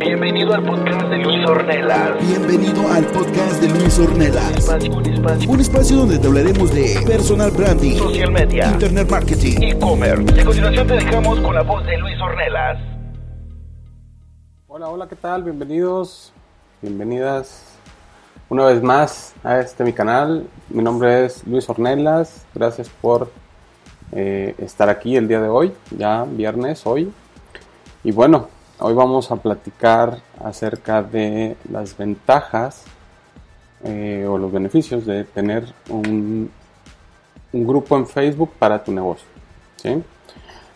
Bienvenido al podcast de Luis Ornelas. Bienvenido al podcast de Luis Ornelas. Espacio, un espacio. Un espacio donde te hablaremos de personal branding, Social media. internet marketing, E-commerce. Y a continuación te dejamos con la voz de Luis Ornelas. Hola, hola, ¿qué tal? Bienvenidos, bienvenidas una vez más a este mi canal. Mi nombre es Luis Ornelas. Gracias por eh, estar aquí el día de hoy, ya viernes hoy. Y bueno, hoy vamos a platicar acerca de las ventajas eh, o los beneficios de tener un, grupo en Facebook para tu negocio.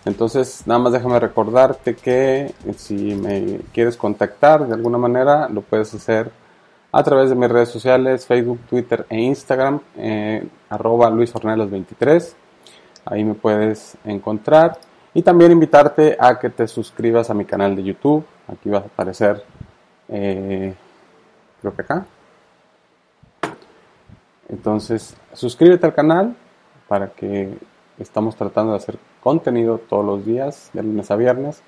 Entonces, nada más déjame recordarte que si me quieres contactar de alguna manera, lo puedes hacer a través de mis redes sociales, Facebook, Twitter e Instagram, eh, arroba luisornelas23. Ahí me puedes encontrar. Y también invitarte a que te suscribas a mi canal de YouTube. Aquí va a aparecer, eh, creo que acá. Entonces, suscríbete al canal para que estamos tratando de hacer contenido todos los días, de lunes a viernes,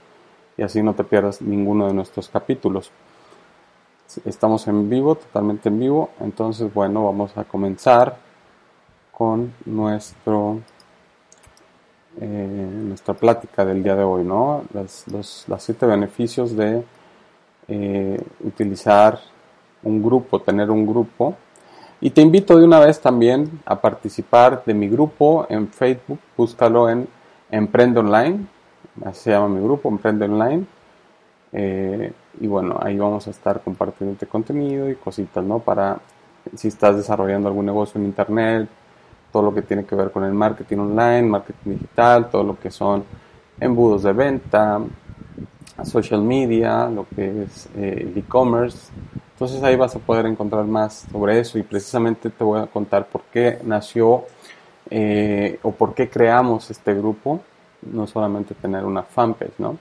y así no te pierdas ninguno de nuestros capítulos. Estamos en vivo, totalmente en vivo, entonces bueno, vamos a comenzar con nuestro eh, nuestra plática del día de hoy, ¿no? Las, los, siete beneficios de eh, utilizar un grupo, tener un grupo. Y te invito de una vez también a participar de mi grupo en Facebook, búscalo en Emprende Online, así se llama mi grupo, Emprende Online. Eh, y bueno, ahí vamos a estar compartiendo este contenido y cositas, ¿no? Para si estás desarrollando algún negocio en Internet, todo lo que tiene que ver con el marketing online, marketing digital, todo lo que son embudos de venta, social media, lo que es eh, el e-commerce. Entonces ahí vas a poder encontrar más sobre eso y precisamente te voy a contar por qué nació eh, o por qué creamos este grupo, no solamente tener una fanpage, ¿no?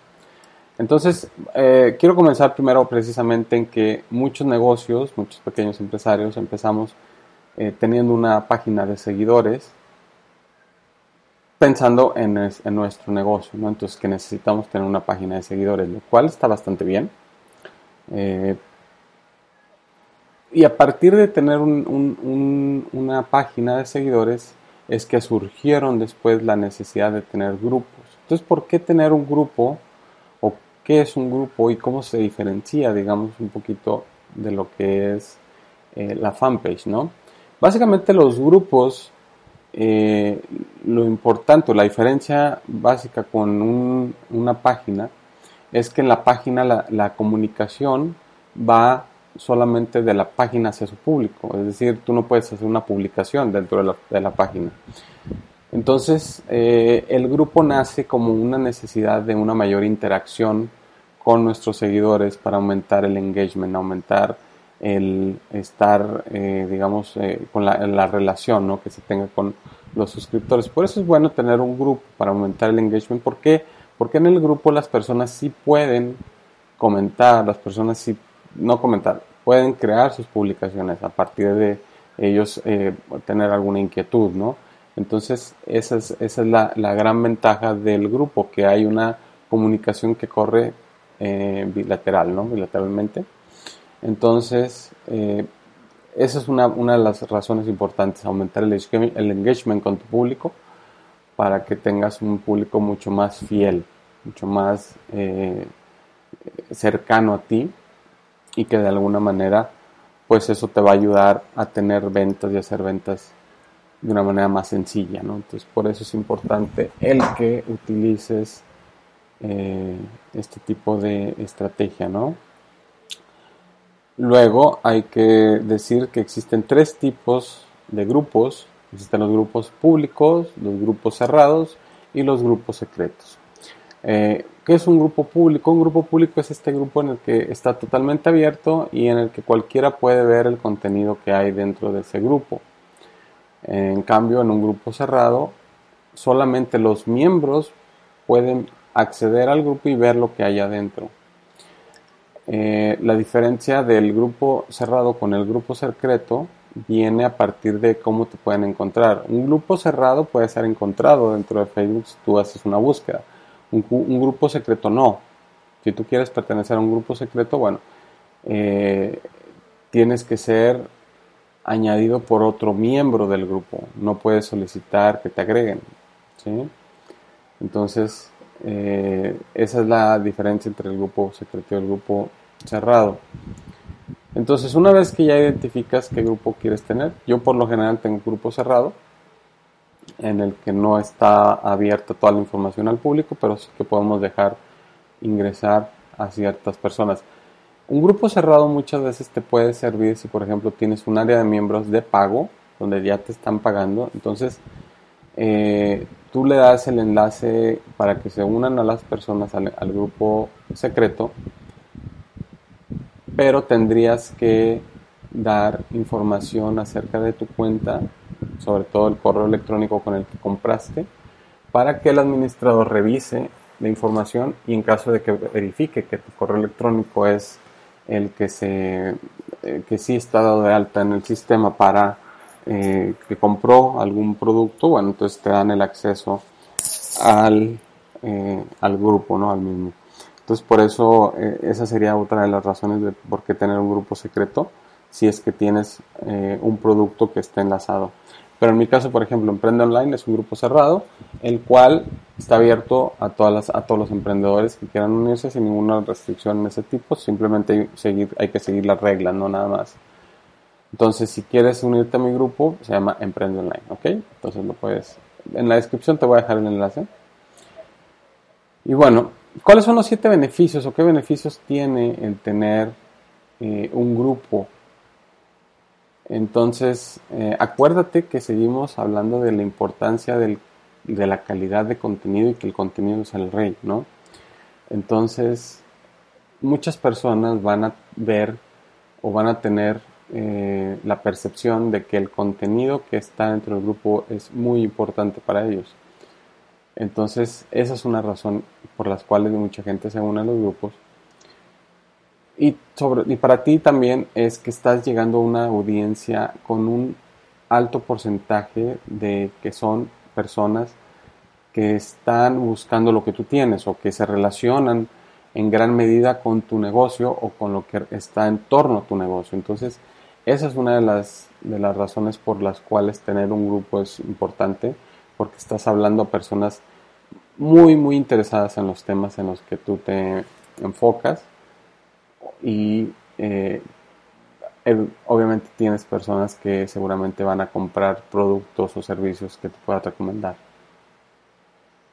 Entonces, eh, quiero comenzar primero precisamente en que muchos negocios, muchos pequeños empresarios empezamos eh, teniendo una página de seguidores pensando en, es- en nuestro negocio, ¿no? Entonces que necesitamos tener una página de seguidores, lo cual está bastante bien. Eh, y a partir de tener un- una página de seguidores es que surgieron después la necesidad de tener grupos. Entonces, ¿por qué tener un grupo? ¿O qué es un grupo y cómo se diferencia, digamos, un poquito de lo que es eh, la fanpage, ¿no? Básicamente los grupos, eh, lo importante, la diferencia básica con un- una página es que en la página la, comunicación va solamente de la página hacia su público, es decir, tú no puedes hacer una publicación dentro de la, de la página. Entonces, eh, el grupo nace como una necesidad de una mayor interacción con nuestros seguidores para aumentar el engagement, aumentar el estar, eh, digamos, eh, con la, la relación ¿no? que se tenga con los suscriptores. Por eso es bueno tener un grupo para aumentar el engagement. ¿Por qué? Porque en el grupo las personas sí pueden comentar, las personas sí, no comentar, pueden crear sus publicaciones a partir de ellos eh, tener alguna inquietud, ¿no? Entonces, esa es, esa es la, la gran ventaja del grupo, que hay una comunicación que corre eh, bilateral, ¿no? Bilateralmente. Entonces, eh, esa es una, una de las razones importantes, aumentar el, el engagement con tu público para que tengas un público mucho más fiel, mucho más eh, cercano a ti y que de alguna manera pues eso te va a ayudar a tener ventas y hacer ventas de una manera más sencilla, ¿no? Entonces por eso es importante el que utilices eh, este tipo de estrategia, ¿no? Luego hay que decir que existen tres tipos de grupos. Existen los grupos públicos, los grupos cerrados y los grupos secretos. Eh, ¿Qué es un grupo público? Un grupo público es este grupo en el que está totalmente abierto y en el que cualquiera puede ver el contenido que hay dentro de ese grupo. En cambio, en un grupo cerrado, solamente los miembros pueden acceder al grupo y ver lo que hay adentro. Eh, la diferencia del grupo cerrado con el grupo secreto viene a partir de cómo te pueden encontrar. Un grupo cerrado puede ser encontrado dentro de Facebook si tú haces una búsqueda. Un, grupo secreto no. Si tú quieres pertenecer a un grupo secreto, bueno, eh, tienes que ser añadido por otro miembro del grupo. No puedes solicitar que te agreguen. Entonces, eh, esa es la diferencia entre el grupo secreto y el grupo cerrado. Entonces, una vez que ya identificas qué grupo quieres tener, yo por lo general tengo un grupo cerrado, en el que no está abierta toda la información al público, pero sí que podemos dejar ingresar a ciertas personas. Un grupo cerrado muchas veces te puede servir si, por ejemplo, tienes un área de miembros de pago, donde ya te están pagando. Entonces, eh, tú le das el enlace para que se unan a las personas al, grupo secreto, pero tendrías que dar información acerca de tu cuenta, sobre todo el correo electrónico con el que compraste, para que el administrador revise la información y en caso de que verifique que tu correo electrónico es el que se eh, que sí está dado de alta en el sistema para eh, que compró algún producto, bueno, entonces te dan el acceso al, eh, al grupo, ¿no? Al mismo. Entonces, por eso, esa sería otra de las razones de por qué tener un grupo secreto, si es que tienes un producto que esté enlazado. Pero en mi caso, por ejemplo, Emprende Online es un grupo cerrado, el cual está abierto a, todas las, a todos los emprendedores que quieran unirse sin ninguna restricción de ese tipo. Simplemente hay, hay que seguir las reglas, no nada más. Entonces, si quieres unirte a mi grupo, se llama Emprende Online, ¿ok? Entonces lo puedes... En la descripción te voy a dejar el enlace. Y bueno, ¿cuáles son los siete beneficios o qué beneficios tiene el tener eh, un grupo entonces, eh, acuérdate que seguimos hablando de la importancia de la calidad de contenido y que el contenido es el rey, ¿no? Entonces, muchas personas van a ver o van a tener eh, la percepción de que el contenido que está dentro del grupo es muy importante para ellos. Entonces, esa es una razón por las cuales mucha gente se une a los grupos y, sobre, y para ti también es que estás llegando a una audiencia con un alto porcentaje de que son personas que están buscando lo que tú tienes o que se relacionan en gran medida con tu negocio o con lo que está en torno a tu negocio. Entonces, esa es una de las, de las razones por las cuales tener un grupo es importante, porque estás hablando a personas muy, muy interesadas en los temas en los que tú te enfocas y eh, obviamente tienes personas que seguramente van a comprar productos o servicios que te pueda recomendar.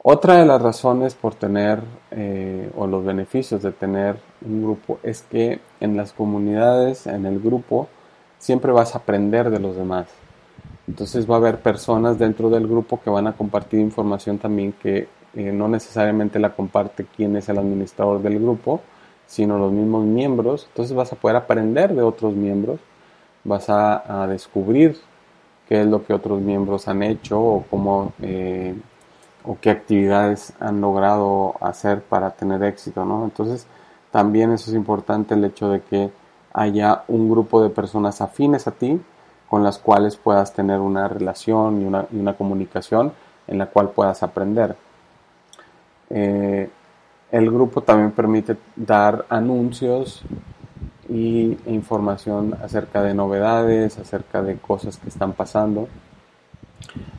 Otra de las razones por tener eh, o los beneficios de tener un grupo es que en las comunidades, en el grupo, siempre vas a aprender de los demás. Entonces va a haber personas dentro del grupo que van a compartir información también que eh, no necesariamente la comparte quien es el administrador del grupo, sino los mismos miembros. Entonces vas a poder aprender de otros miembros, vas a, descubrir qué es lo que otros miembros han hecho o cómo eh, o qué actividades han logrado hacer para tener éxito, ¿no? Entonces también eso es importante el hecho de que haya un grupo de personas afines a ti con las cuales puedas tener una relación y una, y una comunicación en la cual puedas aprender. Eh, el grupo también permite dar anuncios y información acerca de novedades, acerca de cosas que están pasando.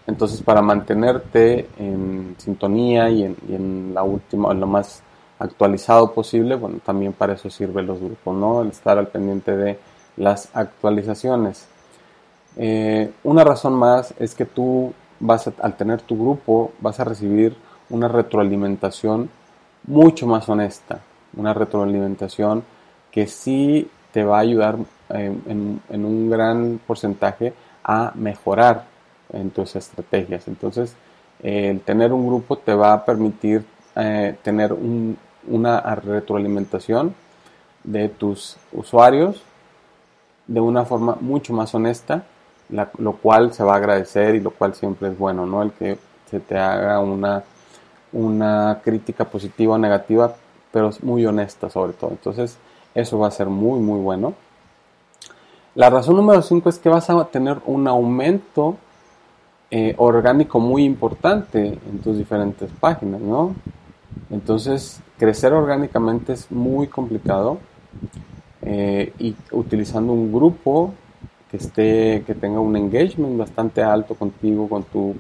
Entonces, para mantenerte en sintonía y en, la última, en lo más actualizado posible, bueno, también para eso sirven los grupos, ¿no? El estar al pendiente de las actualizaciones. Eh, una razón más es que tú vas al tener tu grupo, vas a recibir una retroalimentación mucho más honesta, una retroalimentación que sí te va a ayudar eh, en, un gran porcentaje a mejorar en tus estrategias. Entonces, el tener un grupo te va a permitir eh, tener una retroalimentación de tus usuarios de una forma mucho más honesta, lo cual se va a agradecer y lo cual siempre es bueno, ¿no? El que se te haga una una crítica positiva o negativa, pero muy honesta sobre todo. Entonces, eso va a ser muy, muy bueno. La razón número 5 es que vas a tener un aumento eh, orgánico muy importante en tus diferentes páginas, ¿no? Entonces, crecer orgánicamente es muy complicado eh, y utilizando un grupo que esté, que tenga un engagement bastante alto contigo, con tu,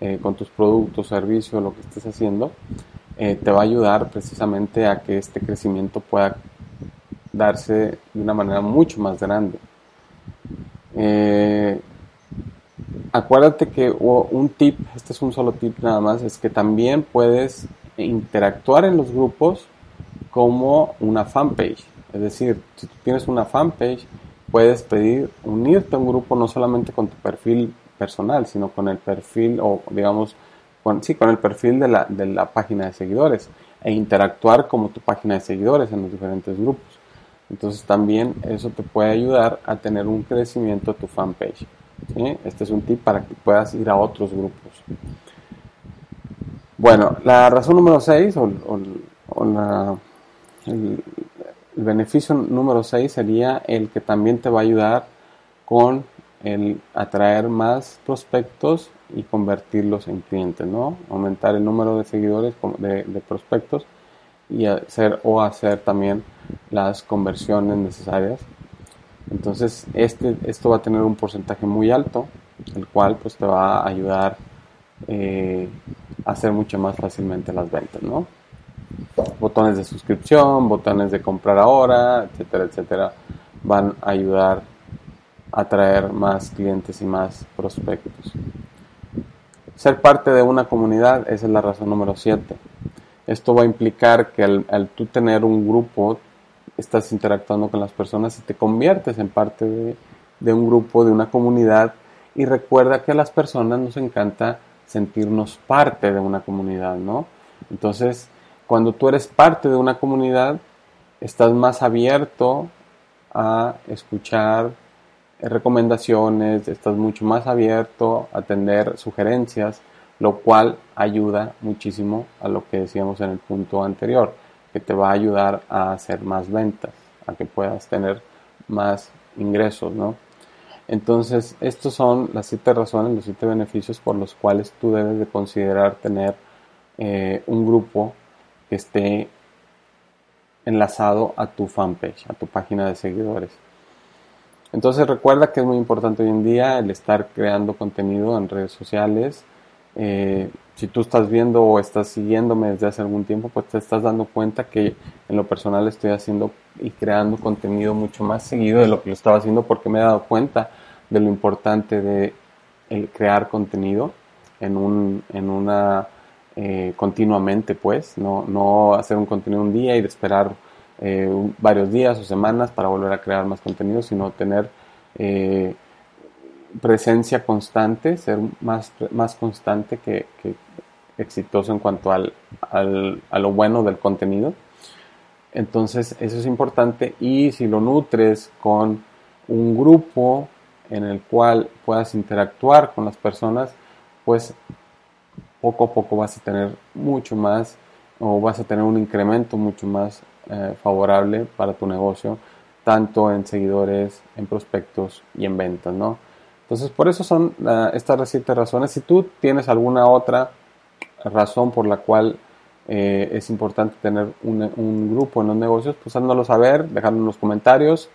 eh, con tus productos, servicios, lo que estés haciendo, eh, te va a ayudar precisamente a que este crecimiento pueda darse de una manera mucho más grande. acuérdate que un tip, este es un solo tip nada más, es que también puedes interactuar en los grupos como una fanpage. Es decir, si tú tienes una fanpage, puedes pedir unirte a un grupo no solamente con tu perfil personal, sino con el perfil o digamos, con, sí, con el perfil de la, de la página de seguidores e interactuar como tu página de seguidores en los diferentes grupos. Entonces también eso te puede ayudar a tener un crecimiento de tu fanpage. Este es un tip para que puedas ir a otros grupos. Bueno, la razón número 6 o, el, beneficio número 6 sería el que también te va a ayudar con el atraer más prospectos y convertirlos en clientes, ¿no? Aumentar el número de seguidores de, de prospectos y hacer o hacer también las conversiones necesarias. Entonces, este, esto va a tener un porcentaje muy alto, el cual pues te va a ayudar eh, hacer mucho más fácilmente las ventas, ¿no? Botones de suscripción, botones de comprar ahora, etcétera, etcétera, van a ayudar a traer más clientes y más prospectos. Ser parte de una comunidad, esa es la razón número 7. Esto va a implicar que al, tú tener un grupo, estás interactuando con las personas y te conviertes en parte de, de un grupo, de una comunidad. Y recuerda que a las personas nos encanta sentirnos parte de una comunidad, ¿no? Entonces, cuando tú eres parte de una comunidad, estás más abierto a escuchar recomendaciones, estás mucho más abierto a atender sugerencias, lo cual ayuda muchísimo a lo que decíamos en el punto anterior, que te va a ayudar a hacer más ventas, a que puedas tener más ingresos, ¿no? Entonces, estos son las siete razones, los siete beneficios por los cuales tú debes de considerar tener eh, un grupo que esté enlazado a tu fanpage, a tu página de seguidores. Entonces recuerda que es muy importante hoy en día el estar creando contenido en redes sociales. Eh, si tú estás viendo o estás siguiéndome desde hace algún tiempo, pues te estás dando cuenta que en lo personal estoy haciendo y creando contenido mucho más seguido de lo que lo estaba haciendo porque me he dado cuenta de lo importante de el crear contenido en, un, en una eh, continuamente pues no, no hacer un contenido un día y de esperar eh, varios días o semanas para volver a crear más contenido sino tener eh, presencia constante ser más, más constante que, que exitoso en cuanto al, al, a lo bueno del contenido entonces eso es importante y si lo nutres con un grupo en el cual puedas interactuar con las personas, pues poco a poco vas a tener mucho más o vas a tener un incremento mucho más eh, favorable para tu negocio, tanto en seguidores, en prospectos y en ventas, ¿no? Entonces, por eso son uh, estas siete razones. Si tú tienes alguna otra razón por la cual eh, es importante tener un, grupo en los negocios, pues háznoslo saber, dejadlo en los comentarios.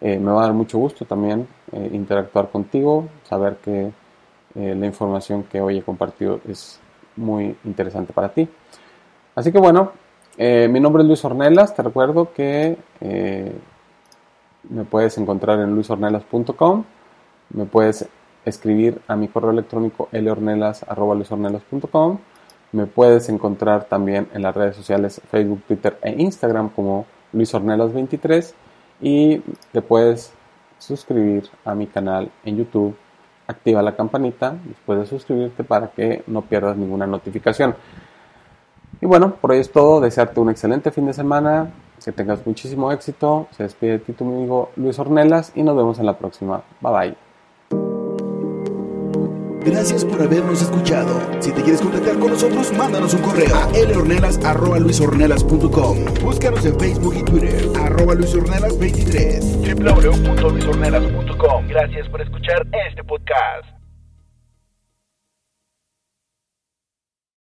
Eh, me va a dar mucho gusto también eh, interactuar contigo, saber que la información que hoy he compartido es muy interesante para ti. Así que bueno, mi nombre es Luis Ornelas, te recuerdo que me puedes encontrar en luisornelas.com, me puedes escribir a mi correo electrónico luisornelas.com, me puedes encontrar también en las redes sociales Facebook, Twitter e Instagram como luisornelas23 y te puedes suscribir a mi canal en YouTube. Activa la campanita después de suscribirte para que no pierdas ninguna notificación. Y bueno, por hoy es todo. Desearte un excelente fin de semana. Que tengas muchísimo éxito. Se despide de ti tu amigo Luis Ornelas y nos vemos en la próxima. Bye bye. Gracias por habernos escuchado. Si te quieres contactar con nosotros, mándanos un correo a lhornelas.luisornelas.com. Búscanos en Facebook y Twitter, arroba luisornelas23. www.luisornelas.com. Gracias por escuchar este podcast.